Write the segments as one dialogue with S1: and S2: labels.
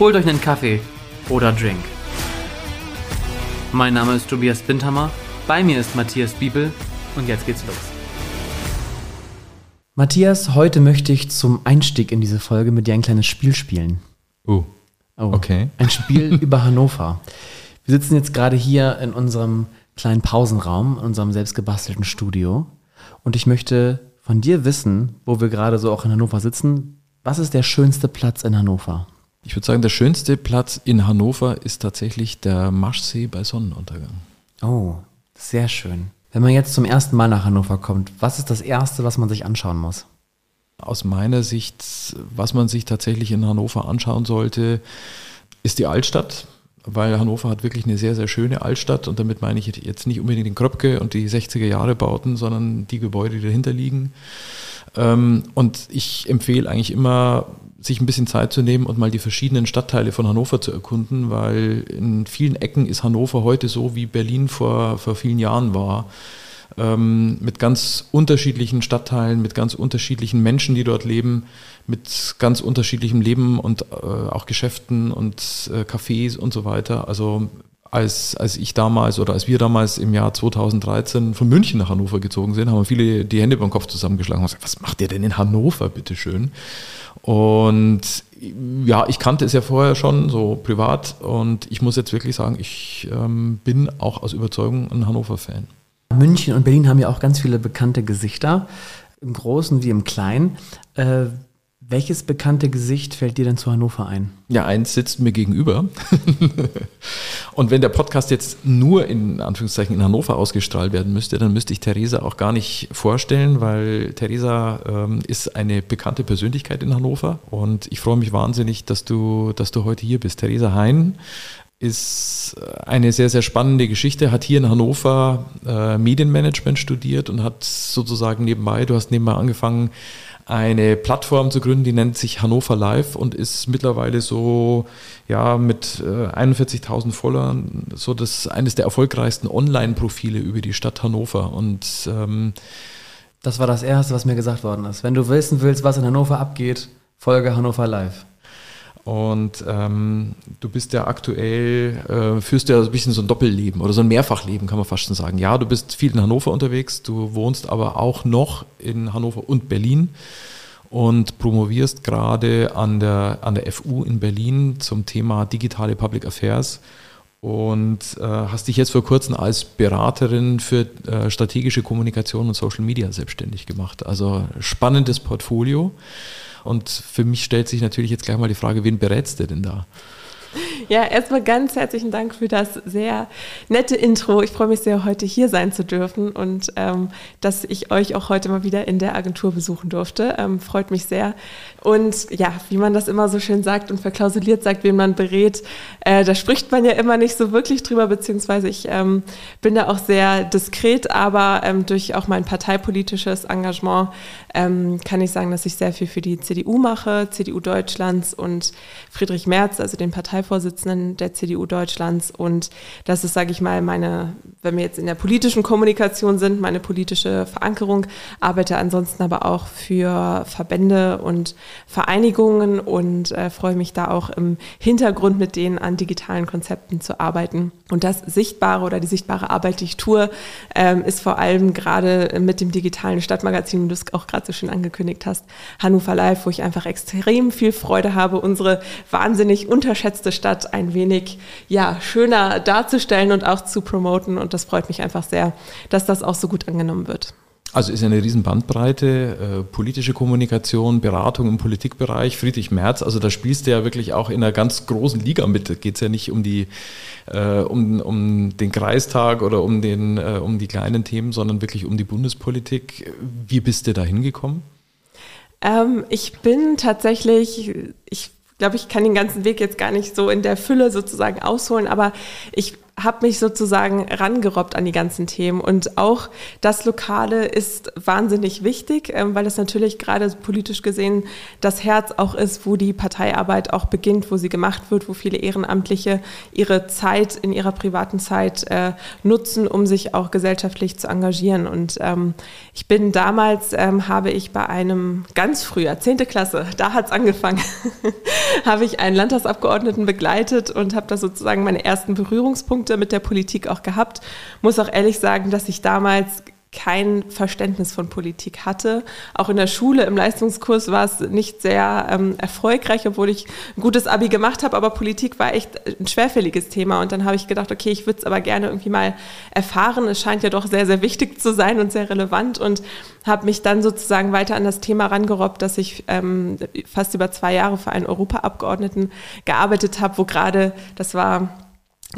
S1: Holt euch einen Kaffee oder Drink. Mein Name ist Tobias Bindhammer, bei mir ist Matthias Biebel und jetzt geht's los. Matthias, heute möchte ich zum Einstieg in diese Folge mit dir ein kleines Spiel spielen.
S2: Oh. oh. Okay.
S1: Ein Spiel über Hannover. Wir sitzen jetzt gerade hier in unserem kleinen Pausenraum, in unserem selbstgebastelten Studio. Und ich möchte von dir wissen, wo wir gerade so auch in Hannover sitzen, was ist der schönste Platz in Hannover?
S2: Ich würde sagen, der schönste Platz in Hannover ist tatsächlich der Maschsee bei Sonnenuntergang.
S1: Oh, sehr schön. Wenn man jetzt zum ersten Mal nach Hannover kommt, was ist das Erste, was man sich anschauen muss?
S2: Aus meiner Sicht, was man sich tatsächlich in Hannover anschauen sollte, ist die Altstadt, weil Hannover hat wirklich eine sehr, sehr schöne Altstadt und damit meine ich jetzt nicht unbedingt den Kröpke und die 60er Jahre Bauten, sondern die Gebäude, die dahinter liegen. Ähm, und ich empfehle eigentlich immer, sich ein bisschen Zeit zu nehmen und mal die verschiedenen Stadtteile von Hannover zu erkunden, weil in vielen Ecken ist Hannover heute so, wie Berlin vor, vor vielen Jahren war. Ähm, mit ganz unterschiedlichen Stadtteilen, mit ganz unterschiedlichen Menschen, die dort leben, mit ganz unterschiedlichem Leben und äh, auch Geschäften und äh, Cafés und so weiter. Also als, als ich damals oder als wir damals im Jahr 2013 von München nach Hannover gezogen sind, haben viele die Hände beim Kopf zusammengeschlagen und gesagt, was macht ihr denn in Hannover, bitteschön? Und ja, ich kannte es ja vorher schon, so privat. Und ich muss jetzt wirklich sagen, ich ähm, bin auch aus Überzeugung ein Hannover-Fan.
S1: München und Berlin haben ja auch ganz viele bekannte Gesichter, im Großen wie im Kleinen. Äh, welches bekannte Gesicht fällt dir denn zu Hannover ein?
S2: Ja, eins sitzt mir gegenüber. und wenn der Podcast jetzt nur in Anführungszeichen in Hannover ausgestrahlt werden müsste, dann müsste ich Theresa auch gar nicht vorstellen, weil Theresa ähm, ist eine bekannte Persönlichkeit in Hannover und ich freue mich wahnsinnig, dass du, dass du heute hier bist. Theresa Hein ist eine sehr, sehr spannende Geschichte, hat hier in Hannover äh, Medienmanagement studiert und hat sozusagen nebenbei, du hast nebenbei angefangen, eine Plattform zu gründen, die nennt sich Hannover Live und ist mittlerweile so ja mit äh, 41.000 Followern so das eines der erfolgreichsten Online-Profile über die Stadt Hannover und ähm,
S1: das war das erste, was mir gesagt worden ist. Wenn du wissen willst, was in Hannover abgeht, folge Hannover Live.
S2: Und ähm, du bist ja aktuell, äh, führst ja ein bisschen so ein Doppelleben oder so ein Mehrfachleben, kann man fast schon sagen. Ja, du bist viel in Hannover unterwegs, du wohnst aber auch noch in Hannover und Berlin und promovierst gerade an der, an der FU in Berlin zum Thema digitale Public Affairs und äh, hast dich jetzt vor kurzem als Beraterin für äh, strategische Kommunikation und Social Media selbstständig gemacht. Also spannendes Portfolio. Und für mich stellt sich natürlich jetzt gleich mal die Frage, wen berätst du denn da?
S3: Ja, erstmal ganz herzlichen Dank für das sehr nette Intro. Ich freue mich sehr, heute hier sein zu dürfen und ähm, dass ich euch auch heute mal wieder in der Agentur besuchen durfte. Ähm, freut mich sehr. Und ja, wie man das immer so schön sagt und verklausuliert sagt, wen man berät, äh, da spricht man ja immer nicht so wirklich drüber, beziehungsweise ich ähm, bin da auch sehr diskret, aber ähm, durch auch mein parteipolitisches Engagement ähm, kann ich sagen, dass ich sehr viel für die CDU mache, CDU Deutschlands und Friedrich Merz, also den Parteivorsitzenden der CDU Deutschlands. Und das ist, sage ich mal, meine, wenn wir jetzt in der politischen Kommunikation sind, meine politische Verankerung, arbeite ansonsten aber auch für Verbände und Vereinigungen und äh, freue mich da auch im Hintergrund mit denen an digitalen Konzepten zu arbeiten. Und das Sichtbare oder die sichtbare Arbeit, die ich tue, ähm, ist vor allem gerade mit dem digitalen Stadtmagazin, wie du es auch gerade so schön angekündigt hast, Hannover Live, wo ich einfach extrem viel Freude habe, unsere wahnsinnig unterschätzte Stadt ein wenig ja, schöner darzustellen und auch zu promoten. Und das freut mich einfach sehr, dass das auch so gut angenommen wird.
S2: Also ist ja eine riesen Bandbreite, äh, politische Kommunikation, Beratung im Politikbereich, Friedrich Merz, also da spielst du ja wirklich auch in einer ganz großen Liga mit. Da geht es ja nicht um die äh, um, um den Kreistag oder um den äh, um die kleinen Themen, sondern wirklich um die Bundespolitik. Wie bist du da hingekommen?
S3: Ähm, ich bin tatsächlich, ich glaube, ich kann den ganzen Weg jetzt gar nicht so in der Fülle sozusagen ausholen, aber ich habe mich sozusagen rangerobbt an die ganzen Themen. Und auch das Lokale ist wahnsinnig wichtig, ähm, weil es natürlich gerade politisch gesehen das Herz auch ist, wo die Parteiarbeit auch beginnt, wo sie gemacht wird, wo viele Ehrenamtliche ihre Zeit in ihrer privaten Zeit äh, nutzen, um sich auch gesellschaftlich zu engagieren. Und ähm, ich bin damals, ähm, habe ich bei einem ganz früher, 10. Klasse, da hat es angefangen, habe ich einen Landtagsabgeordneten begleitet und habe da sozusagen meine ersten Berührungspunkte Berührungspunkte mit der Politik auch gehabt. Muss auch ehrlich sagen, dass ich damals kein Verständnis von Politik hatte. Auch in der Schule im Leistungskurs war es nicht sehr ähm, erfolgreich, obwohl ich ein gutes Abi gemacht habe, aber Politik war echt ein schwerfälliges Thema. Und dann habe ich gedacht, okay, ich würde es aber gerne irgendwie mal erfahren. Es scheint ja doch sehr, sehr wichtig zu sein und sehr relevant und habe mich dann sozusagen weiter an das Thema rangerobbt, dass ich ähm, fast über zwei Jahre für einen Europaabgeordneten gearbeitet habe, wo gerade, das war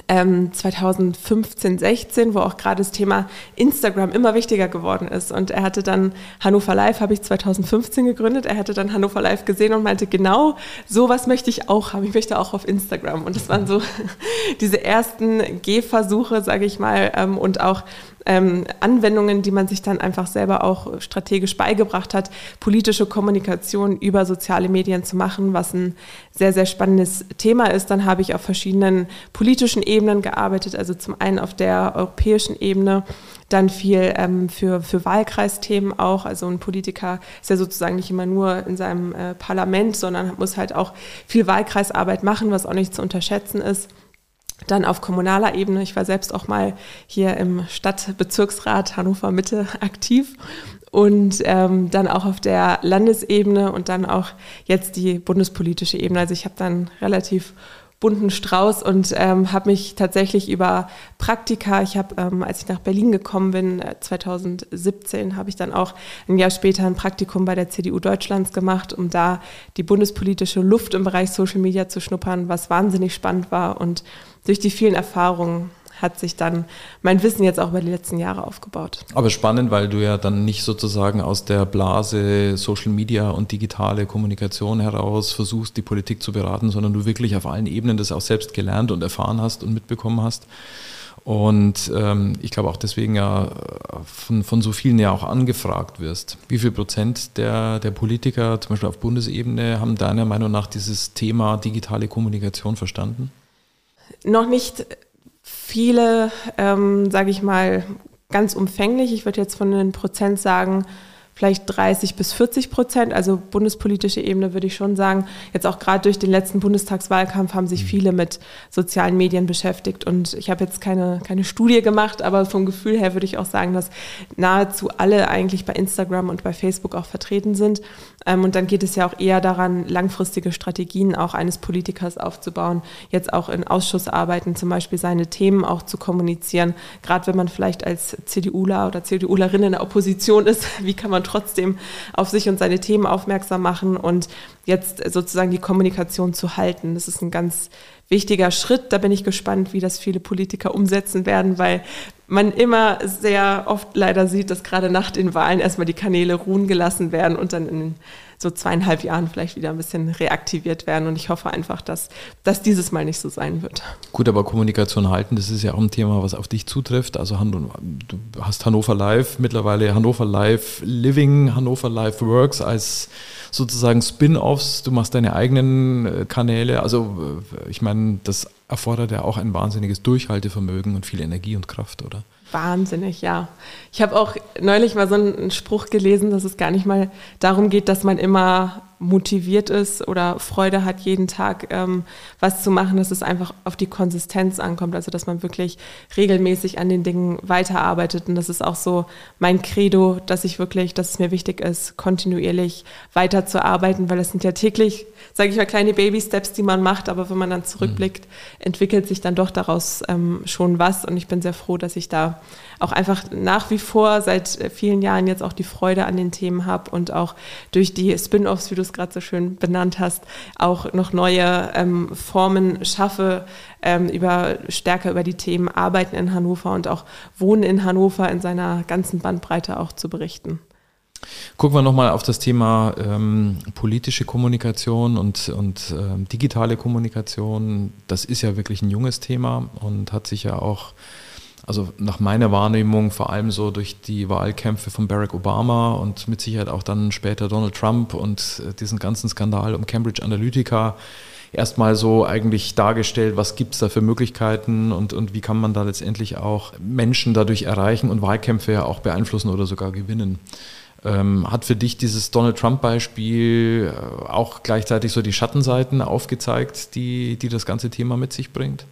S3: ähm, 2015, 16, wo auch gerade das Thema Instagram immer wichtiger geworden ist. Und er hatte dann Hannover Live, habe ich 2015 gegründet. Er hatte dann Hannover Live gesehen und meinte, genau sowas möchte ich auch haben. Ich möchte auch auf Instagram. Und das waren so diese ersten Gehversuche, sage ich mal, ähm, und auch ähm, Anwendungen, die man sich dann einfach selber auch strategisch beigebracht hat, politische Kommunikation über soziale Medien zu machen, was ein sehr, sehr spannendes Thema ist. Dann habe ich auf verschiedenen politischen Ebenen gearbeitet, also zum einen auf der europäischen Ebene, dann viel ähm, für, für Wahlkreisthemen auch. Also ein Politiker ist ja sozusagen nicht immer nur in seinem äh, Parlament, sondern muss halt auch viel Wahlkreisarbeit machen, was auch nicht zu unterschätzen ist. Dann auf kommunaler Ebene. Ich war selbst auch mal hier im Stadtbezirksrat Hannover Mitte aktiv und ähm, dann auch auf der Landesebene und dann auch jetzt die bundespolitische Ebene. Also ich habe dann relativ bunten Strauß und ähm, habe mich tatsächlich über Praktika, ich habe, ähm, als ich nach Berlin gekommen bin, 2017, äh, habe ich dann auch ein Jahr später ein Praktikum bei der CDU Deutschlands gemacht, um da die bundespolitische Luft im Bereich Social Media zu schnuppern, was wahnsinnig spannend war und durch die vielen Erfahrungen hat sich dann mein Wissen jetzt auch über die letzten Jahre aufgebaut.
S2: Aber spannend, weil du ja dann nicht sozusagen aus der Blase Social Media und digitale Kommunikation heraus versuchst, die Politik zu beraten, sondern du wirklich auf allen Ebenen das auch selbst gelernt und erfahren hast und mitbekommen hast. Und ähm, ich glaube auch deswegen ja von, von so vielen ja auch angefragt wirst. Wie viel Prozent der, der Politiker, zum Beispiel auf Bundesebene, haben deiner Meinung nach dieses Thema digitale Kommunikation verstanden?
S3: Noch nicht viele, ähm, sage ich mal, ganz umfänglich. Ich würde jetzt von den Prozent sagen, vielleicht 30 bis 40 Prozent. Also bundespolitische Ebene würde ich schon sagen. Jetzt auch gerade durch den letzten Bundestagswahlkampf haben sich mhm. viele mit sozialen Medien beschäftigt. Und ich habe jetzt keine, keine Studie gemacht, aber vom Gefühl her würde ich auch sagen, dass nahezu alle eigentlich bei Instagram und bei Facebook auch vertreten sind. Ähm, und dann geht es ja auch eher daran, langfristige Strategien auch eines Politikers aufzubauen, jetzt auch in Ausschussarbeiten zum Beispiel seine Themen auch zu kommunizieren. Gerade wenn man vielleicht als CDUler oder CDUlerin in der Opposition ist, wie kann man trotzdem auf sich und seine Themen aufmerksam machen und jetzt sozusagen die Kommunikation zu halten. Das ist ein ganz wichtiger Schritt. Da bin ich gespannt, wie das viele Politiker umsetzen werden, weil man immer sehr oft leider sieht, dass gerade nach den Wahlen erstmal die Kanäle ruhen gelassen werden und dann in so zweieinhalb Jahren vielleicht wieder ein bisschen reaktiviert werden. Und ich hoffe einfach, dass das dieses Mal nicht so sein wird.
S2: Gut, aber Kommunikation halten, das ist ja auch ein Thema, was auf dich zutrifft. Also du hast Hannover Live, mittlerweile Hannover Live Living, Hannover Live Works als sozusagen Spin-offs. Du machst deine eigenen äh, Kanäle. Also äh, ich meine, das erfordert ja auch ein wahnsinniges Durchhaltevermögen und viel Energie und Kraft, oder?
S3: Wahnsinnig, ja. Ich habe auch neulich mal so einen Spruch gelesen, dass es gar nicht mal darum geht, dass man immer motiviert ist oder Freude hat, jeden Tag ähm, was zu machen, dass es einfach auf die Konsistenz ankommt. Also dass man wirklich regelmäßig an den Dingen weiterarbeitet. Und das ist auch so mein Credo, dass ich wirklich, dass es mir wichtig ist, kontinuierlich weiterzuarbeiten, weil es sind ja täglich, sage ich mal, kleine Baby-Steps, die man macht, aber wenn man dann zurückblickt, mhm. entwickelt sich dann doch daraus ähm, schon was. Und ich bin sehr froh, dass ich da auch einfach nach wie vor seit vielen Jahren jetzt auch die Freude an den Themen habe und auch durch die Spin-offs, wie du es gerade so schön benannt hast, auch noch neue ähm, Formen schaffe, ähm, über stärker über die Themen Arbeiten in Hannover und auch Wohnen in Hannover in seiner ganzen Bandbreite auch zu berichten.
S2: Gucken wir nochmal auf das Thema ähm, politische Kommunikation und, und ähm, digitale Kommunikation. Das ist ja wirklich ein junges Thema und hat sich ja auch, also nach meiner Wahrnehmung, vor allem so durch die Wahlkämpfe von Barack Obama und mit Sicherheit auch dann später Donald Trump und äh, diesen ganzen Skandal um Cambridge Analytica erstmal so eigentlich dargestellt, was gibt es da für Möglichkeiten und, und wie kann man da letztendlich auch Menschen dadurch erreichen und Wahlkämpfe ja auch beeinflussen oder sogar gewinnen. Ähm, hat für dich dieses Donald Trump-Beispiel äh, auch gleichzeitig so die Schattenseiten aufgezeigt, die, die das ganze Thema mit sich bringt?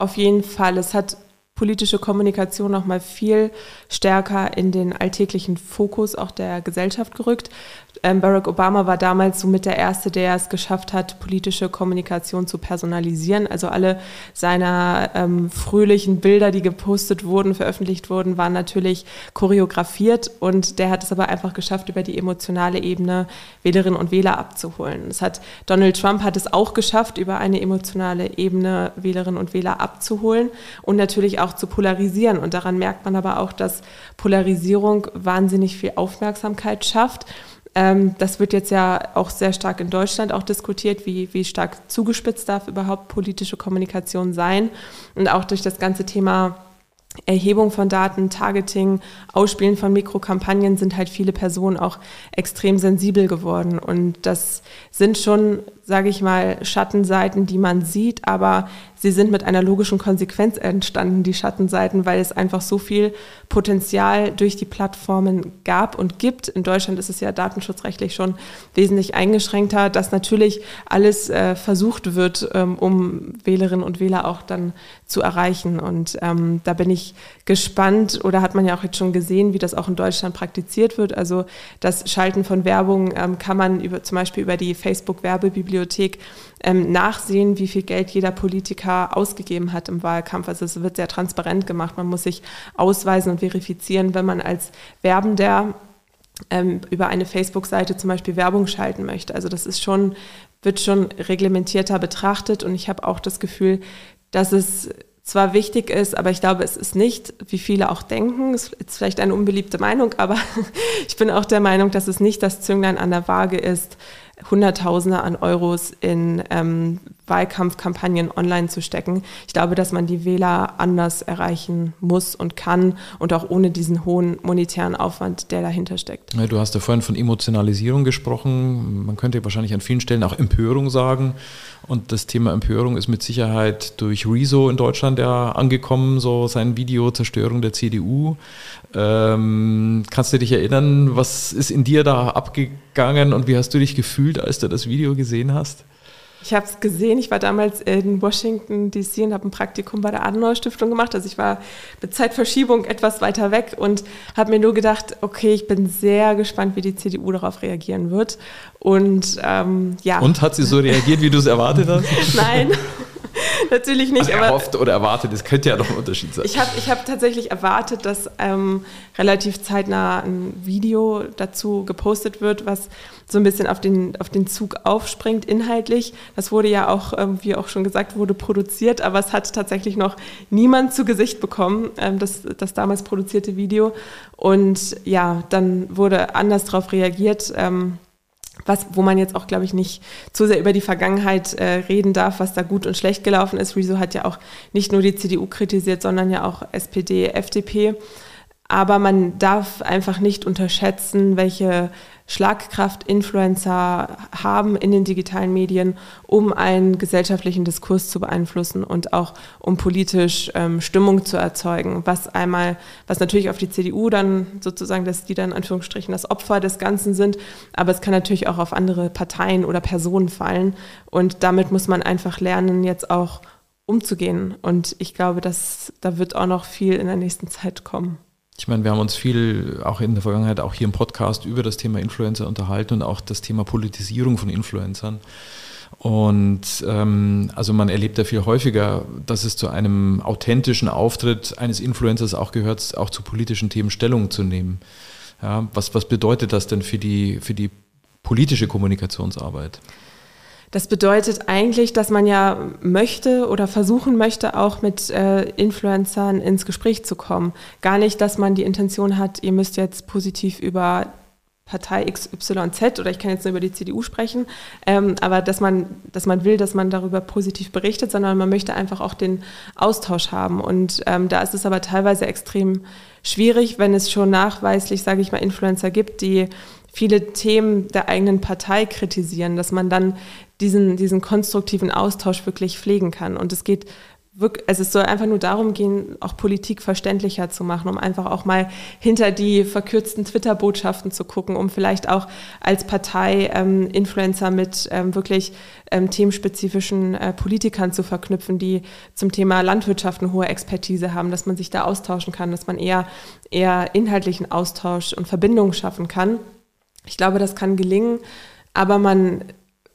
S3: Auf jeden Fall. Es hat politische Kommunikation noch mal viel stärker in den alltäglichen Fokus auch der Gesellschaft gerückt. Ähm, Barack Obama war damals somit der Erste, der es geschafft hat, politische Kommunikation zu personalisieren. Also alle seiner ähm, fröhlichen Bilder, die gepostet wurden, veröffentlicht wurden, waren natürlich choreografiert und der hat es aber einfach geschafft, über die emotionale Ebene Wählerinnen und Wähler abzuholen. Das hat Donald Trump hat es auch geschafft, über eine emotionale Ebene Wählerinnen und Wähler abzuholen und natürlich auch zu polarisieren. Und daran merkt man aber auch, dass Polarisierung wahnsinnig viel Aufmerksamkeit schafft. Ähm, das wird jetzt ja auch sehr stark in Deutschland auch diskutiert, wie, wie stark zugespitzt darf überhaupt politische Kommunikation sein. Und auch durch das ganze Thema Erhebung von Daten, Targeting, Ausspielen von Mikrokampagnen sind halt viele Personen auch extrem sensibel geworden. Und das sind schon, sage ich mal, Schattenseiten, die man sieht, aber sie sind mit einer logischen Konsequenz entstanden, die Schattenseiten, weil es einfach so viel Potenzial durch die Plattformen gab und gibt. In Deutschland ist es ja datenschutzrechtlich schon wesentlich eingeschränkter, dass natürlich alles äh, versucht wird, ähm, um Wählerinnen und Wähler auch dann zu erreichen. Und ähm, da bin ich gespannt oder hat man ja auch jetzt schon gesehen, wie das auch in Deutschland praktiziert wird. Also das Schalten von Werbung ähm, kann man über, zum Beispiel über die Facebook-Werbebibliothek ähm, nachsehen, wie viel Geld jeder Politiker ausgegeben hat im Wahlkampf. Also es wird sehr transparent gemacht. Man muss sich ausweisen und verifizieren, wenn man als Werbender ähm, über eine Facebook-Seite zum Beispiel Werbung schalten möchte. Also das ist schon, wird schon reglementierter betrachtet und ich habe auch das Gefühl, dass es zwar wichtig ist, aber ich glaube, es ist nicht, wie viele auch denken, es ist vielleicht eine unbeliebte Meinung, aber ich bin auch der Meinung, dass es nicht das Zünglein an der Waage ist, Hunderttausende an Euros in ähm, Wahlkampfkampagnen online zu stecken. Ich glaube, dass man die Wähler anders erreichen muss und kann und auch ohne diesen hohen monetären Aufwand, der dahinter steckt.
S2: Ja, du hast ja vorhin von Emotionalisierung gesprochen. Man könnte wahrscheinlich an vielen Stellen auch Empörung sagen. Und das Thema Empörung ist mit Sicherheit durch Rezo in Deutschland ja angekommen, so sein Video Zerstörung der CDU. Ähm, kannst du dich erinnern, was ist in dir da abgegangen und wie hast du dich gefühlt, als du das Video gesehen hast?
S3: Ich habe es gesehen. Ich war damals in Washington DC und habe ein Praktikum bei der Adenauer Stiftung gemacht. Also ich war mit Zeitverschiebung etwas weiter weg und habe mir nur gedacht, okay, ich bin sehr gespannt, wie die CDU darauf reagieren wird. Und ähm, ja.
S2: Und hat sie so reagiert, wie du es erwartet hast?
S3: Nein. Natürlich nicht.
S2: Also erhofft oder erwartet, das könnte ja doch ein Unterschied sein.
S3: Ich habe ich hab tatsächlich erwartet, dass ähm, relativ zeitnah ein Video dazu gepostet wird, was so ein bisschen auf den, auf den Zug aufspringt, inhaltlich. Das wurde ja auch, ähm, wie auch schon gesagt wurde, produziert, aber es hat tatsächlich noch niemand zu Gesicht bekommen, ähm, das, das damals produzierte Video. Und ja, dann wurde anders darauf reagiert. Ähm, was, wo man jetzt auch, glaube ich, nicht zu sehr über die Vergangenheit äh, reden darf, was da gut und schlecht gelaufen ist. Rezo hat ja auch nicht nur die CDU kritisiert, sondern ja auch SPD, FDP. Aber man darf einfach nicht unterschätzen, welche Schlagkraft Influencer haben in den digitalen Medien, um einen gesellschaftlichen Diskurs zu beeinflussen und auch um politisch ähm, Stimmung zu erzeugen. Was einmal, was natürlich auf die CDU dann sozusagen, dass die dann in Anführungsstrichen das Opfer des Ganzen sind, aber es kann natürlich auch auf andere Parteien oder Personen fallen. Und damit muss man einfach lernen, jetzt auch umzugehen. Und ich glaube, dass da wird auch noch viel in der nächsten Zeit kommen.
S2: Ich meine, wir haben uns viel auch in der Vergangenheit, auch hier im Podcast, über das Thema Influencer unterhalten und auch das Thema Politisierung von Influencern. Und ähm, also man erlebt ja viel häufiger, dass es zu einem authentischen Auftritt eines Influencers auch gehört, auch zu politischen Themen Stellung zu nehmen. Ja, was, was bedeutet das denn für die, für die politische Kommunikationsarbeit?
S3: Das bedeutet eigentlich, dass man ja möchte oder versuchen möchte, auch mit äh, Influencern ins Gespräch zu kommen. Gar nicht, dass man die Intention hat, ihr müsst jetzt positiv über Partei XYZ oder ich kann jetzt nur über die CDU sprechen, ähm, aber dass man, dass man will, dass man darüber positiv berichtet, sondern man möchte einfach auch den Austausch haben. Und ähm, da ist es aber teilweise extrem schwierig, wenn es schon nachweislich, sage ich mal, Influencer gibt, die viele Themen der eigenen Partei kritisieren, dass man dann diesen, diesen konstruktiven Austausch wirklich pflegen kann. Und es geht wirklich, also es soll einfach nur darum gehen, auch Politik verständlicher zu machen, um einfach auch mal hinter die verkürzten Twitter-Botschaften zu gucken, um vielleicht auch als Partei ähm, Influencer mit ähm, wirklich ähm, themenspezifischen äh, Politikern zu verknüpfen, die zum Thema Landwirtschaft eine hohe Expertise haben, dass man sich da austauschen kann, dass man eher, eher inhaltlichen Austausch und Verbindungen schaffen kann. Ich glaube, das kann gelingen, aber man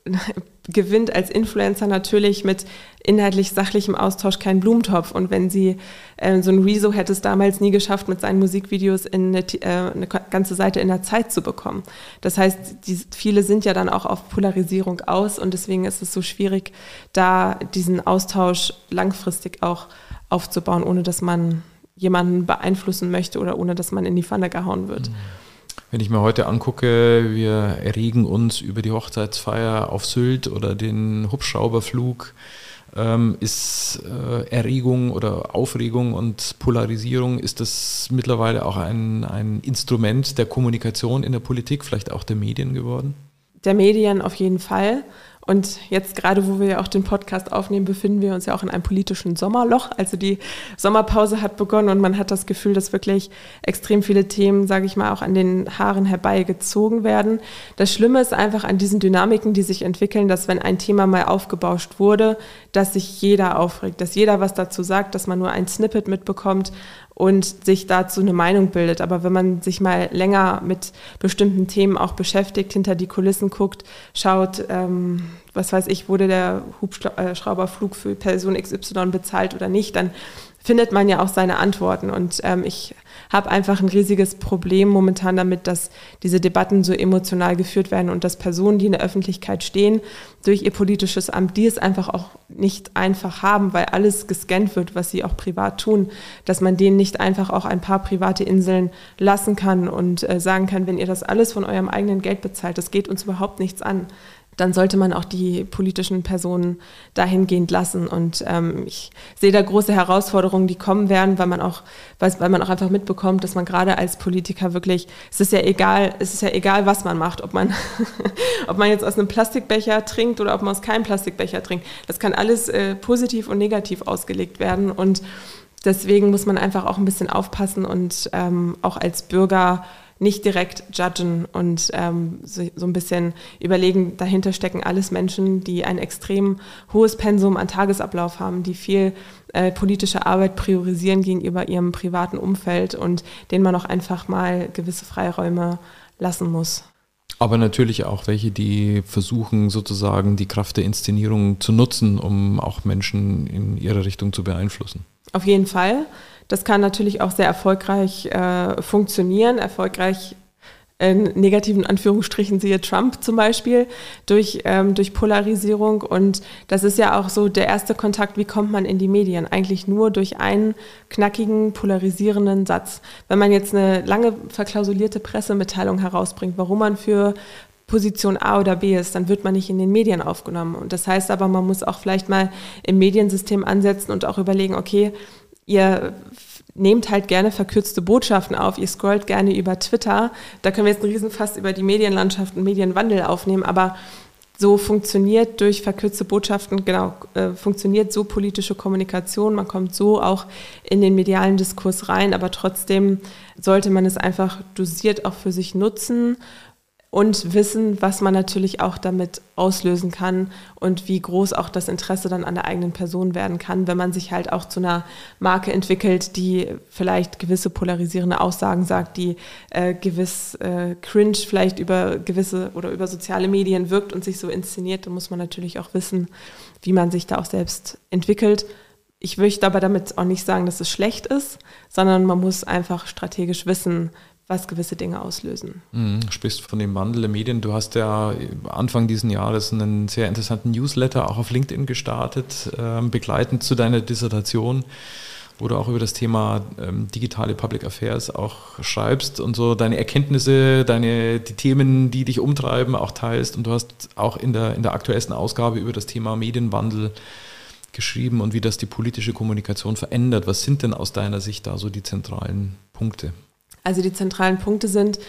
S3: gewinnt als Influencer natürlich mit inhaltlich sachlichem Austausch keinen Blumentopf. Und wenn sie, äh, so ein Rezo hätte es damals nie geschafft, mit seinen Musikvideos in eine, äh, eine ganze Seite in der Zeit zu bekommen. Das heißt, die, viele sind ja dann auch auf Polarisierung aus und deswegen ist es so schwierig, da diesen Austausch langfristig auch aufzubauen, ohne dass man jemanden beeinflussen möchte oder ohne dass man in die Pfanne gehauen wird. Mhm.
S2: Wenn ich mir heute angucke, wir erregen uns über die Hochzeitsfeier auf Sylt oder den Hubschrauberflug, ähm, ist äh, Erregung oder Aufregung und Polarisierung, ist das mittlerweile auch ein, ein Instrument der Kommunikation in der Politik, vielleicht auch der Medien geworden?
S3: Der Medien auf jeden Fall. Und jetzt gerade, wo wir ja auch den Podcast aufnehmen, befinden wir uns ja auch in einem politischen Sommerloch. Also die Sommerpause hat begonnen und man hat das Gefühl, dass wirklich extrem viele Themen, sage ich mal, auch an den Haaren herbeigezogen werden. Das Schlimme ist einfach an diesen Dynamiken, die sich entwickeln, dass wenn ein Thema mal aufgebauscht wurde, dass sich jeder aufregt, dass jeder was dazu sagt, dass man nur ein Snippet mitbekommt und sich dazu eine Meinung bildet. Aber wenn man sich mal länger mit bestimmten Themen auch beschäftigt, hinter die Kulissen guckt, schaut, ähm, was weiß ich, wurde der Hubschrauberflug für Person XY bezahlt oder nicht, dann findet man ja auch seine Antworten. Und ähm, ich habe einfach ein riesiges Problem momentan damit, dass diese Debatten so emotional geführt werden und dass Personen, die in der Öffentlichkeit stehen, durch ihr politisches Amt, die es einfach auch nicht einfach haben, weil alles gescannt wird, was sie auch privat tun, dass man denen nicht einfach auch ein paar private Inseln lassen kann und äh, sagen kann, wenn ihr das alles von eurem eigenen Geld bezahlt, das geht uns überhaupt nichts an dann sollte man auch die politischen Personen dahingehend lassen. Und ähm, ich sehe da große Herausforderungen, die kommen werden, weil man auch, weil man auch einfach mitbekommt, dass man gerade als Politiker wirklich, es ist ja egal, es ist ja egal, was man macht, ob man, ob man jetzt aus einem Plastikbecher trinkt oder ob man aus keinem Plastikbecher trinkt. Das kann alles äh, positiv und negativ ausgelegt werden. Und deswegen muss man einfach auch ein bisschen aufpassen und ähm, auch als Bürger nicht direkt judgen und ähm, so, so, ein bisschen überlegen, dahinter stecken alles Menschen, die ein extrem hohes Pensum an Tagesablauf haben, die viel äh, politische Arbeit priorisieren gegenüber ihrem privaten Umfeld und denen man auch einfach mal gewisse Freiräume lassen muss.
S2: Aber natürlich auch welche, die versuchen sozusagen die Kraft der Inszenierung zu nutzen, um auch Menschen in ihre Richtung zu beeinflussen.
S3: Auf jeden Fall. Das kann natürlich auch sehr erfolgreich äh, funktionieren, erfolgreich in negativen Anführungsstrichen siehe Trump zum Beispiel, durch, ähm, durch Polarisierung. Und das ist ja auch so der erste Kontakt, wie kommt man in die Medien? Eigentlich nur durch einen knackigen, polarisierenden Satz. Wenn man jetzt eine lange verklausulierte Pressemitteilung herausbringt, warum man für Position A oder B ist, dann wird man nicht in den Medien aufgenommen. Und das heißt aber, man muss auch vielleicht mal im Mediensystem ansetzen und auch überlegen, okay, ihr nehmt halt gerne verkürzte Botschaften auf, ihr scrollt gerne über Twitter. Da können wir jetzt einen Riesenfass über die Medienlandschaft und Medienwandel aufnehmen, aber so funktioniert durch verkürzte Botschaften, genau, äh, funktioniert so politische Kommunikation. Man kommt so auch in den medialen Diskurs rein, aber trotzdem sollte man es einfach dosiert auch für sich nutzen und wissen, was man natürlich auch damit auslösen kann und wie groß auch das Interesse dann an der eigenen Person werden kann, wenn man sich halt auch zu einer Marke entwickelt, die vielleicht gewisse polarisierende Aussagen sagt, die äh, gewiss äh, cringe vielleicht über gewisse oder über soziale Medien wirkt und sich so inszeniert, dann muss man natürlich auch wissen, wie man sich da auch selbst entwickelt. Ich möchte aber damit auch nicht sagen, dass es schlecht ist, sondern man muss einfach strategisch wissen, was gewisse Dinge auslösen.
S2: Mhm, sprichst von dem Wandel der Medien. Du hast ja Anfang dieses Jahres einen sehr interessanten Newsletter auch auf LinkedIn gestartet, äh, begleitend zu deiner Dissertation, wo du auch über das Thema ähm, digitale Public Affairs auch schreibst und so deine Erkenntnisse, deine, die Themen, die dich umtreiben, auch teilst. Und du hast auch in der, in der aktuellsten Ausgabe über das Thema Medienwandel geschrieben und wie das die politische Kommunikation verändert. Was sind denn aus deiner Sicht da so die zentralen Punkte?
S3: Also die zentralen Punkte sind,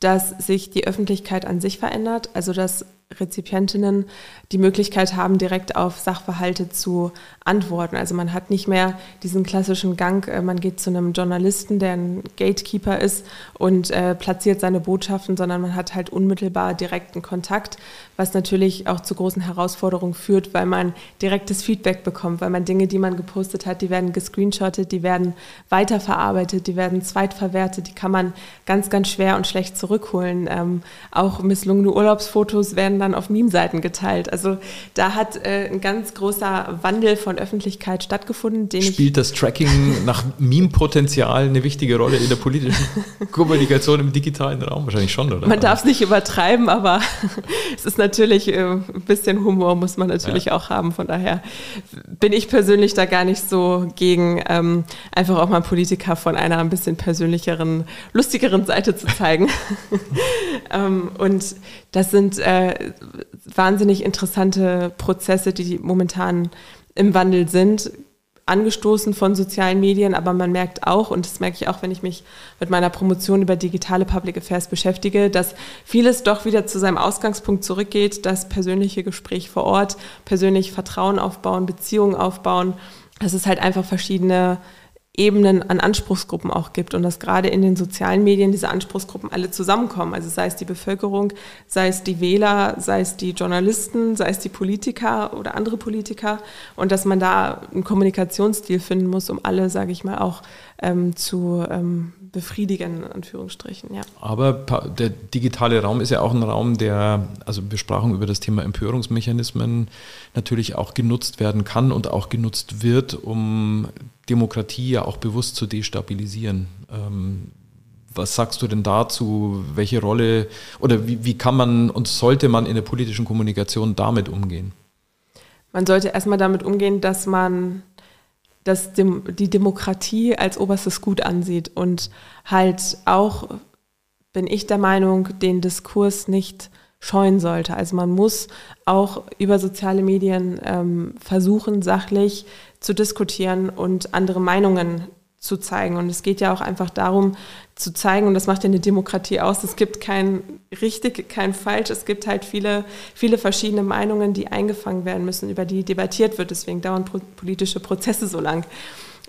S3: dass sich die Öffentlichkeit an sich verändert, also dass Rezipientinnen die Möglichkeit haben, direkt auf Sachverhalte zu antworten. Also man hat nicht mehr diesen klassischen Gang, äh, man geht zu einem Journalisten, der ein Gatekeeper ist und äh, platziert seine Botschaften, sondern man hat halt unmittelbar direkten Kontakt, was natürlich auch zu großen Herausforderungen führt, weil man direktes Feedback bekommt, weil man Dinge, die man gepostet hat, die werden gescreenshottet, die werden weiterverarbeitet, die werden zweitverwertet, die kann man ganz, ganz schwer und schlecht zurückholen. Ähm, auch misslungene Urlaubsfotos werden dann auf Meme-Seiten geteilt. Also da hat äh, ein ganz großer Wandel von Öffentlichkeit stattgefunden.
S2: Den Spielt das Tracking nach Meme-Potenzial eine wichtige Rolle in der politischen Kommunikation im digitalen Raum? Wahrscheinlich schon, oder?
S3: Man darf es nicht übertreiben, aber es ist natürlich äh, ein bisschen Humor muss man natürlich ja. auch haben. Von daher bin ich persönlich da gar nicht so gegen, ähm, einfach auch mal Politiker von einer ein bisschen persönlicheren, lustigeren Seite zu zeigen. ähm, und das sind äh, wahnsinnig interessante Prozesse, die momentan im Wandel sind, angestoßen von sozialen Medien, aber man merkt auch, und das merke ich auch, wenn ich mich mit meiner Promotion über digitale Public Affairs beschäftige, dass vieles doch wieder zu seinem Ausgangspunkt zurückgeht, das persönliche Gespräch vor Ort, persönlich Vertrauen aufbauen, Beziehungen aufbauen, dass es halt einfach verschiedene Ebenen an Anspruchsgruppen auch gibt und dass gerade in den sozialen Medien diese Anspruchsgruppen alle zusammenkommen. Also sei es die Bevölkerung, sei es die Wähler, sei es die Journalisten, sei es die Politiker oder andere Politiker und dass man da einen Kommunikationsstil finden muss, um alle, sage ich mal, auch ähm, zu ähm, befriedigen, in Anführungsstrichen. Ja.
S2: Aber der digitale Raum ist ja auch ein Raum, der, also wir sprachen über das Thema Empörungsmechanismen, natürlich auch genutzt werden kann und auch genutzt wird, um Demokratie ja auch bewusst zu destabilisieren. Ähm, was sagst du denn dazu? Welche Rolle oder wie, wie kann man und sollte man in der politischen Kommunikation damit umgehen?
S3: Man sollte erstmal damit umgehen, dass man dass die Demokratie als oberstes Gut ansieht und halt auch, bin ich der Meinung, den Diskurs nicht scheuen sollte. Also man muss auch über soziale Medien ähm, versuchen, sachlich zu diskutieren und andere Meinungen zu zeigen. Und es geht ja auch einfach darum, zu zeigen, und das macht ja eine Demokratie aus, es gibt kein richtig, kein falsch, es gibt halt viele, viele verschiedene Meinungen, die eingefangen werden müssen, über die debattiert wird. Deswegen dauern politische Prozesse so lang.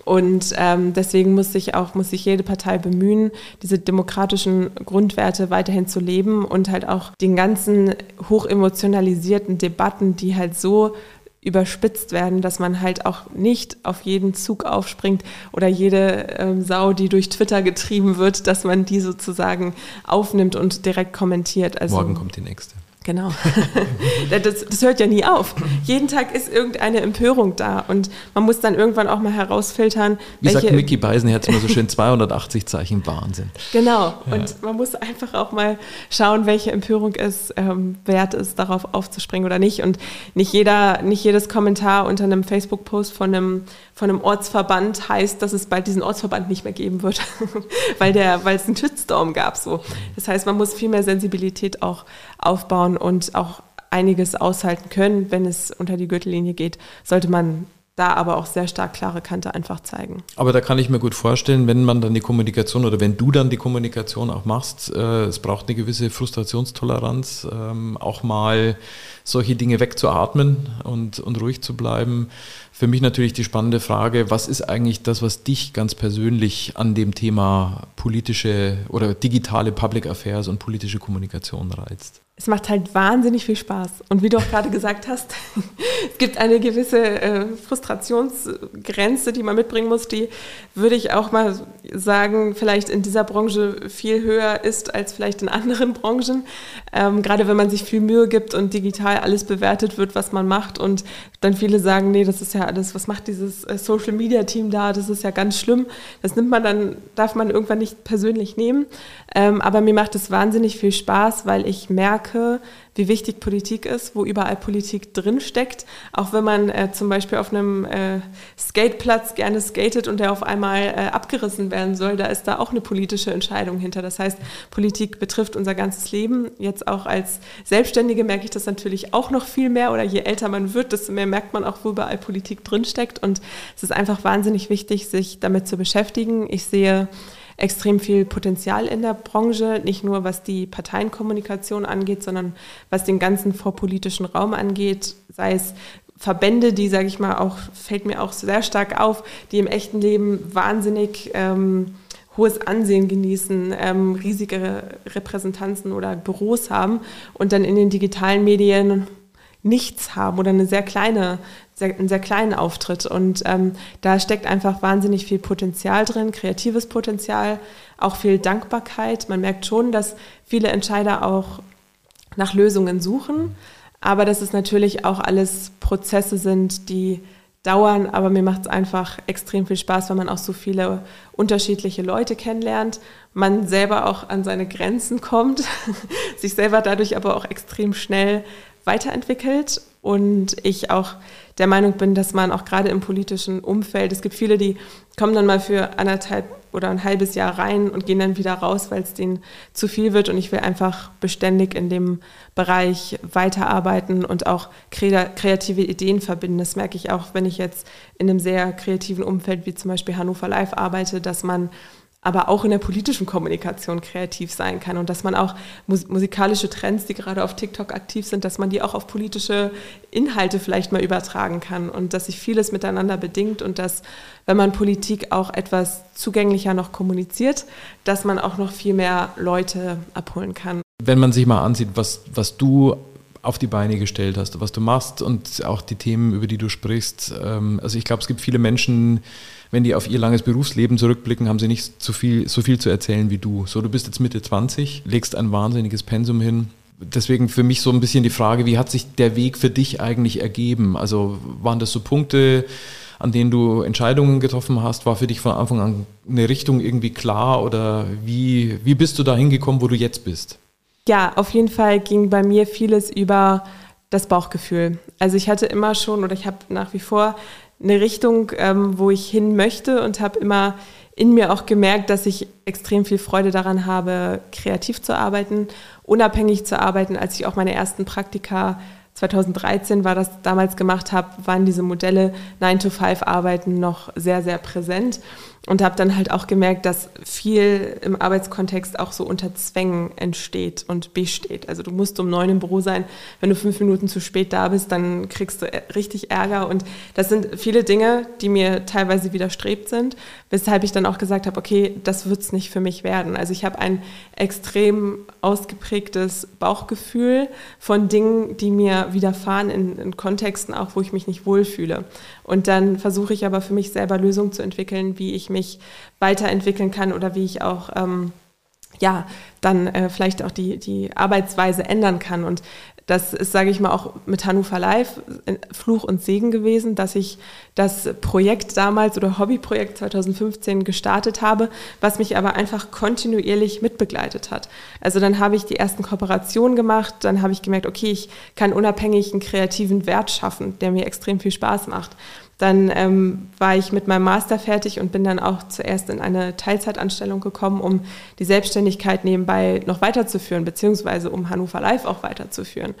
S3: Und ähm, deswegen muss sich auch, muss sich jede Partei bemühen, diese demokratischen Grundwerte weiterhin zu leben und halt auch den ganzen hochemotionalisierten Debatten, die halt so überspitzt werden, dass man halt auch nicht auf jeden Zug aufspringt oder jede ähm, Sau, die durch Twitter getrieben wird, dass man die sozusagen aufnimmt und direkt kommentiert.
S2: Also, Morgen kommt die nächste.
S3: Genau. das, das, hört ja nie auf. Jeden Tag ist irgendeine Empörung da und man muss dann irgendwann auch mal herausfiltern.
S2: Wie welche sagt Mickey Beisenherz immer so schön, 280 Zeichen Wahnsinn.
S3: Genau. Ja. Und man muss einfach auch mal schauen, welche Empörung es ähm, wert ist, darauf aufzuspringen oder nicht. Und nicht jeder, nicht jedes Kommentar unter einem Facebook-Post von einem von einem Ortsverband heißt, dass es bald diesen Ortsverband nicht mehr geben wird, weil, der, weil es einen Shitstorm gab. So. Das heißt, man muss viel mehr Sensibilität auch aufbauen und auch einiges aushalten können, wenn es unter die Gürtellinie geht, sollte man da aber auch sehr stark klare Kante einfach zeigen.
S2: Aber da kann ich mir gut vorstellen, wenn man dann die Kommunikation oder wenn du dann die Kommunikation auch machst, äh, es braucht eine gewisse Frustrationstoleranz, ähm, auch mal solche Dinge wegzuatmen und, und ruhig zu bleiben. Für mich natürlich die spannende Frage, was ist eigentlich das, was dich ganz persönlich an dem Thema politische oder digitale Public Affairs und politische Kommunikation reizt?
S3: Es macht halt wahnsinnig viel Spaß. Und wie du auch gerade gesagt hast, es gibt eine gewisse äh, Frustration Frustrationsgrenze, die man mitbringen muss, die würde ich auch mal sagen, vielleicht in dieser Branche viel höher ist als vielleicht in anderen Branchen. Ähm, gerade wenn man sich viel Mühe gibt und digital alles bewertet wird, was man macht und dann viele sagen, nee, das ist ja alles, was macht dieses äh, Social Media Team da? Das ist ja ganz schlimm. Das nimmt man dann, darf man irgendwann nicht persönlich nehmen. Ähm, aber mir macht es wahnsinnig viel Spaß, weil ich merke, wie wichtig Politik ist, wo überall Politik drinsteckt. Auch wenn man äh, zum Beispiel auf einem äh, Skateplatz gerne skatet und der auf einmal äh, abgerissen werden soll, da ist da auch eine politische Entscheidung hinter. Das heißt, Politik betrifft unser ganzes Leben. Jetzt auch als Selbstständige merke ich das natürlich auch noch viel mehr oder je älter man wird, desto mehr merkt man auch, wo überall Politik drinsteckt. Und es ist einfach wahnsinnig wichtig, sich damit zu beschäftigen. Ich sehe extrem viel Potenzial in der Branche, nicht nur was die Parteienkommunikation angeht, sondern was den ganzen vorpolitischen Raum angeht, sei es Verbände, die, sage ich mal, auch, fällt mir auch sehr stark auf, die im echten Leben wahnsinnig ähm, hohes Ansehen genießen, ähm, riesige Repräsentanzen oder Büros haben und dann in den digitalen Medien nichts haben oder eine sehr kleine, sehr, einen sehr kleinen Auftritt. Und ähm, da steckt einfach wahnsinnig viel Potenzial drin, kreatives Potenzial, auch viel Dankbarkeit. Man merkt schon, dass viele Entscheider auch nach Lösungen suchen, aber dass es natürlich auch alles Prozesse sind, die dauern, aber mir macht es einfach extrem viel Spaß, weil man auch so viele unterschiedliche Leute kennenlernt, man selber auch an seine Grenzen kommt, sich selber dadurch aber auch extrem schnell weiterentwickelt und ich auch der Meinung bin, dass man auch gerade im politischen Umfeld, es gibt viele, die kommen dann mal für anderthalb oder ein halbes Jahr rein und gehen dann wieder raus, weil es denen zu viel wird und ich will einfach beständig in dem Bereich weiterarbeiten und auch kreative Ideen verbinden. Das merke ich auch, wenn ich jetzt in einem sehr kreativen Umfeld wie zum Beispiel Hannover Live arbeite, dass man aber auch in der politischen Kommunikation kreativ sein kann und dass man auch musikalische Trends, die gerade auf TikTok aktiv sind, dass man die auch auf politische Inhalte vielleicht mal übertragen kann und dass sich vieles miteinander bedingt und dass, wenn man Politik auch etwas zugänglicher noch kommuniziert, dass man auch noch viel mehr Leute abholen kann.
S2: Wenn man sich mal ansieht, was, was du auf die Beine gestellt hast, was du machst und auch die Themen, über die du sprichst. Ähm, also ich glaube, es gibt viele Menschen, wenn die auf ihr langes Berufsleben zurückblicken, haben sie nicht so viel, so viel zu erzählen wie du. So, du bist jetzt Mitte 20, legst ein wahnsinniges Pensum hin. Deswegen für mich so ein bisschen die Frage, wie hat sich der Weg für dich eigentlich ergeben? Also waren das so Punkte, an denen du Entscheidungen getroffen hast? War für dich von Anfang an eine Richtung irgendwie klar oder wie, wie bist du da hingekommen, wo du jetzt bist?
S3: Ja, auf jeden Fall ging bei mir vieles über das Bauchgefühl. Also ich hatte immer schon oder ich habe nach wie vor eine Richtung, ähm, wo ich hin möchte und habe immer in mir auch gemerkt, dass ich extrem viel Freude daran habe, kreativ zu arbeiten, unabhängig zu arbeiten. Als ich auch meine ersten Praktika 2013 war das damals gemacht habe, waren diese Modelle 9 to 5 Arbeiten noch sehr, sehr präsent und habe dann halt auch gemerkt, dass viel im Arbeitskontext auch so unter Zwängen entsteht und besteht. Also du musst um neun im Büro sein. Wenn du fünf Minuten zu spät da bist, dann kriegst du richtig Ärger. Und das sind viele Dinge, die mir teilweise widerstrebt sind, weshalb ich dann auch gesagt habe, okay, das wird's nicht für mich werden. Also ich habe ein extrem ausgeprägtes Bauchgefühl von Dingen, die mir widerfahren in, in Kontexten auch, wo ich mich nicht wohlfühle. Und dann versuche ich aber für mich selber Lösungen zu entwickeln, wie ich mich weiterentwickeln kann oder wie ich auch ähm, ja, dann äh, vielleicht auch die, die Arbeitsweise ändern kann. Und das ist, sage ich mal, auch mit Hannover Live Fluch und Segen gewesen, dass ich das Projekt damals oder Hobbyprojekt 2015 gestartet habe, was mich aber einfach kontinuierlich mitbegleitet hat. Also dann habe ich die ersten Kooperationen gemacht, dann habe ich gemerkt, okay, ich kann unabhängig einen kreativen Wert schaffen, der mir extrem viel Spaß macht. Dann ähm, war ich mit meinem Master fertig und bin dann auch zuerst in eine Teilzeitanstellung gekommen, um die Selbstständigkeit nebenbei noch weiterzuführen, beziehungsweise um Hannover Live auch weiterzuführen.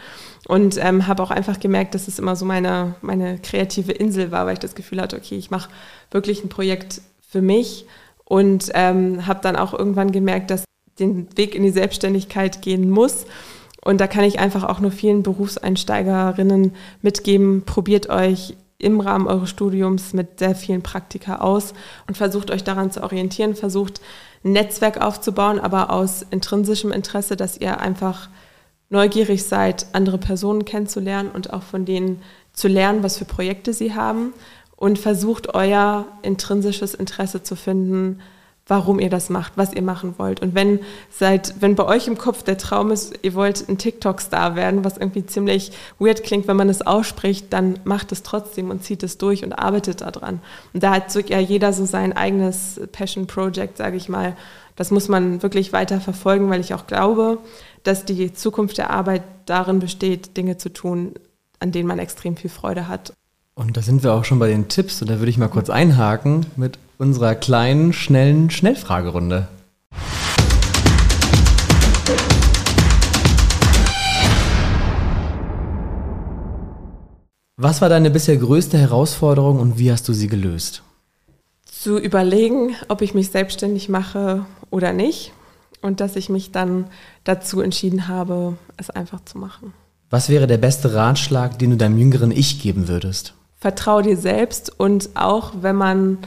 S3: Und ähm, habe auch einfach gemerkt, dass es immer so meine, meine kreative Insel war, weil ich das Gefühl hatte, okay, ich mache wirklich ein Projekt für mich und ähm, habe dann auch irgendwann gemerkt, dass den Weg in die Selbstständigkeit gehen muss. Und da kann ich einfach auch nur vielen Berufseinsteigerinnen mitgeben, probiert euch im Rahmen eures Studiums mit sehr vielen Praktika aus und versucht euch daran zu orientieren, versucht ein Netzwerk aufzubauen, aber aus intrinsischem Interesse, dass ihr einfach neugierig seid, andere Personen kennenzulernen und auch von denen zu lernen, was für Projekte sie haben und versucht euer intrinsisches Interesse zu finden, warum ihr das macht, was ihr machen wollt. Und wenn seit, wenn bei euch im Kopf der Traum ist, ihr wollt ein TikTok-Star werden, was irgendwie ziemlich weird klingt, wenn man es ausspricht, dann macht es trotzdem und zieht es durch und arbeitet daran. Und da hat so, ja jeder so sein eigenes Passion Project, sage ich mal. Das muss man wirklich weiter verfolgen, weil ich auch glaube, dass die Zukunft der Arbeit darin besteht, Dinge zu tun, an denen man extrem viel Freude hat.
S1: Und da sind wir auch schon bei den Tipps und da würde ich mal kurz einhaken mit unserer kleinen, schnellen Schnellfragerunde. Was war deine bisher größte Herausforderung und wie hast du sie gelöst?
S3: Zu überlegen, ob ich mich selbstständig mache oder nicht und dass ich mich dann dazu entschieden habe, es einfach zu machen.
S1: Was wäre der beste Ratschlag, den du deinem jüngeren Ich geben würdest?
S3: Vertrau dir selbst und auch wenn man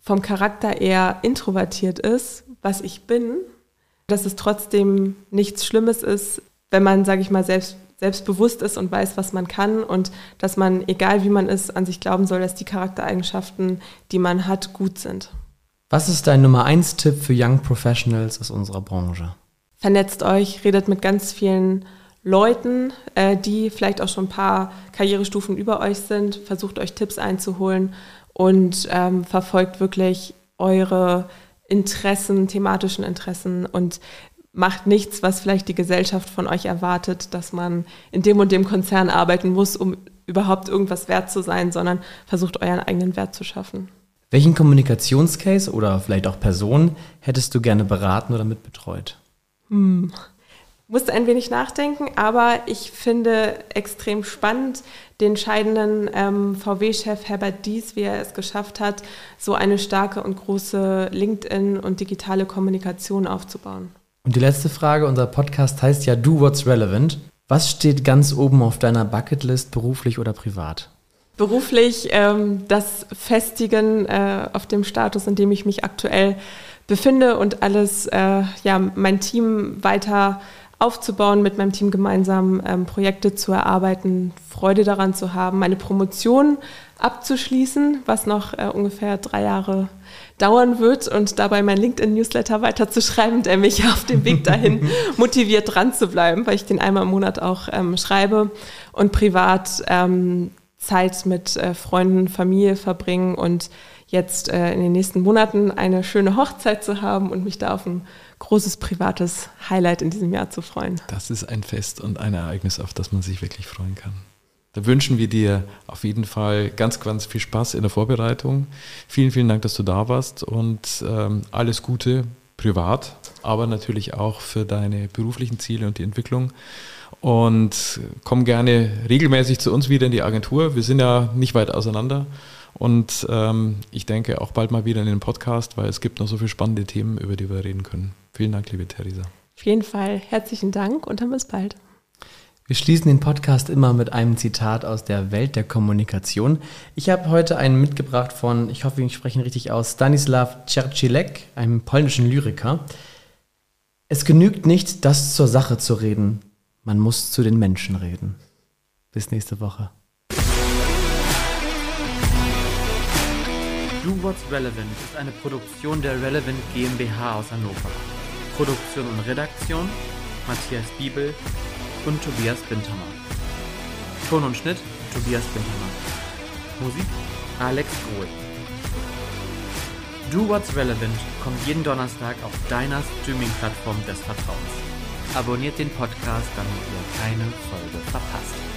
S3: vom Charakter eher introvertiert ist, was ich bin, dass es trotzdem nichts Schlimmes ist, wenn man, sage ich mal, selbst, selbstbewusst ist und weiß, was man kann und dass man, egal wie man ist, an sich glauben soll, dass die Charaktereigenschaften, die man hat, gut sind.
S1: Was ist dein Nummer eins Tipp für Young Professionals aus unserer Branche?
S3: Vernetzt euch, redet mit ganz vielen Leuten, äh, die vielleicht auch schon ein paar Karrierestufen über euch sind, versucht euch Tipps einzuholen und ähm, verfolgt wirklich eure Interessen, thematischen Interessen und macht nichts, was vielleicht die Gesellschaft von euch erwartet, dass man in dem und dem Konzern arbeiten muss, um überhaupt irgendwas wert zu sein, sondern versucht euren eigenen Wert zu schaffen.
S1: Welchen Kommunikationscase oder vielleicht auch Person hättest du gerne beraten oder mitbetreut?
S3: Hm musste ein wenig nachdenken, aber ich finde extrem spannend den scheidenden ähm, VW-Chef Herbert Dies, wie er es geschafft hat, so eine starke und große LinkedIn und digitale Kommunikation aufzubauen.
S1: Und die letzte Frage, unser Podcast heißt ja Do What's Relevant. Was steht ganz oben auf deiner Bucketlist, beruflich oder privat?
S3: Beruflich ähm, das Festigen äh, auf dem Status, in dem ich mich aktuell befinde und alles, äh, ja, mein Team weiter aufzubauen, mit meinem Team gemeinsam ähm, Projekte zu erarbeiten, Freude daran zu haben, meine Promotion abzuschließen, was noch äh, ungefähr drei Jahre dauern wird. Und dabei mein LinkedIn-Newsletter weiterzuschreiben, der mich auf dem Weg dahin motiviert, dran zu bleiben, weil ich den einmal im Monat auch ähm, schreibe und privat ähm, Zeit mit äh, Freunden, Familie verbringen und jetzt äh, in den nächsten Monaten eine schöne Hochzeit zu haben und mich da auf ein großes privates Highlight in diesem Jahr zu freuen.
S2: Das ist ein Fest und ein Ereignis, auf das man sich wirklich freuen kann. Da wünschen wir dir auf jeden Fall ganz, ganz viel Spaß in der Vorbereitung. Vielen, vielen Dank, dass du da warst und ähm, alles Gute privat, aber natürlich auch für deine beruflichen Ziele und die Entwicklung. Und komm gerne regelmäßig zu uns wieder in die Agentur. Wir sind ja nicht weit auseinander. Und ähm, ich denke auch bald mal wieder in den Podcast, weil es gibt noch so viele spannende Themen, über die wir reden können. Vielen Dank, liebe Theresa.
S3: Auf jeden Fall herzlichen Dank und dann bis bald.
S1: Wir schließen den Podcast immer mit einem Zitat aus der Welt der Kommunikation. Ich habe heute einen mitgebracht von, ich hoffe, ich spreche ihn richtig aus, Stanislav Czerczilek, einem polnischen Lyriker. Es genügt nicht, das zur Sache zu reden. Man muss zu den Menschen reden. Bis nächste Woche.
S4: Do What's Relevant ist eine Produktion der Relevant GmbH aus Hannover. Produktion und Redaktion Matthias Biebel und Tobias Bintermann. Ton und Schnitt Tobias Bintermann. Musik Alex Grohl. Do What's Relevant kommt jeden Donnerstag auf deiner Streaming-Plattform des Vertrauens. Abonniert den Podcast, damit ihr keine Folge verpasst.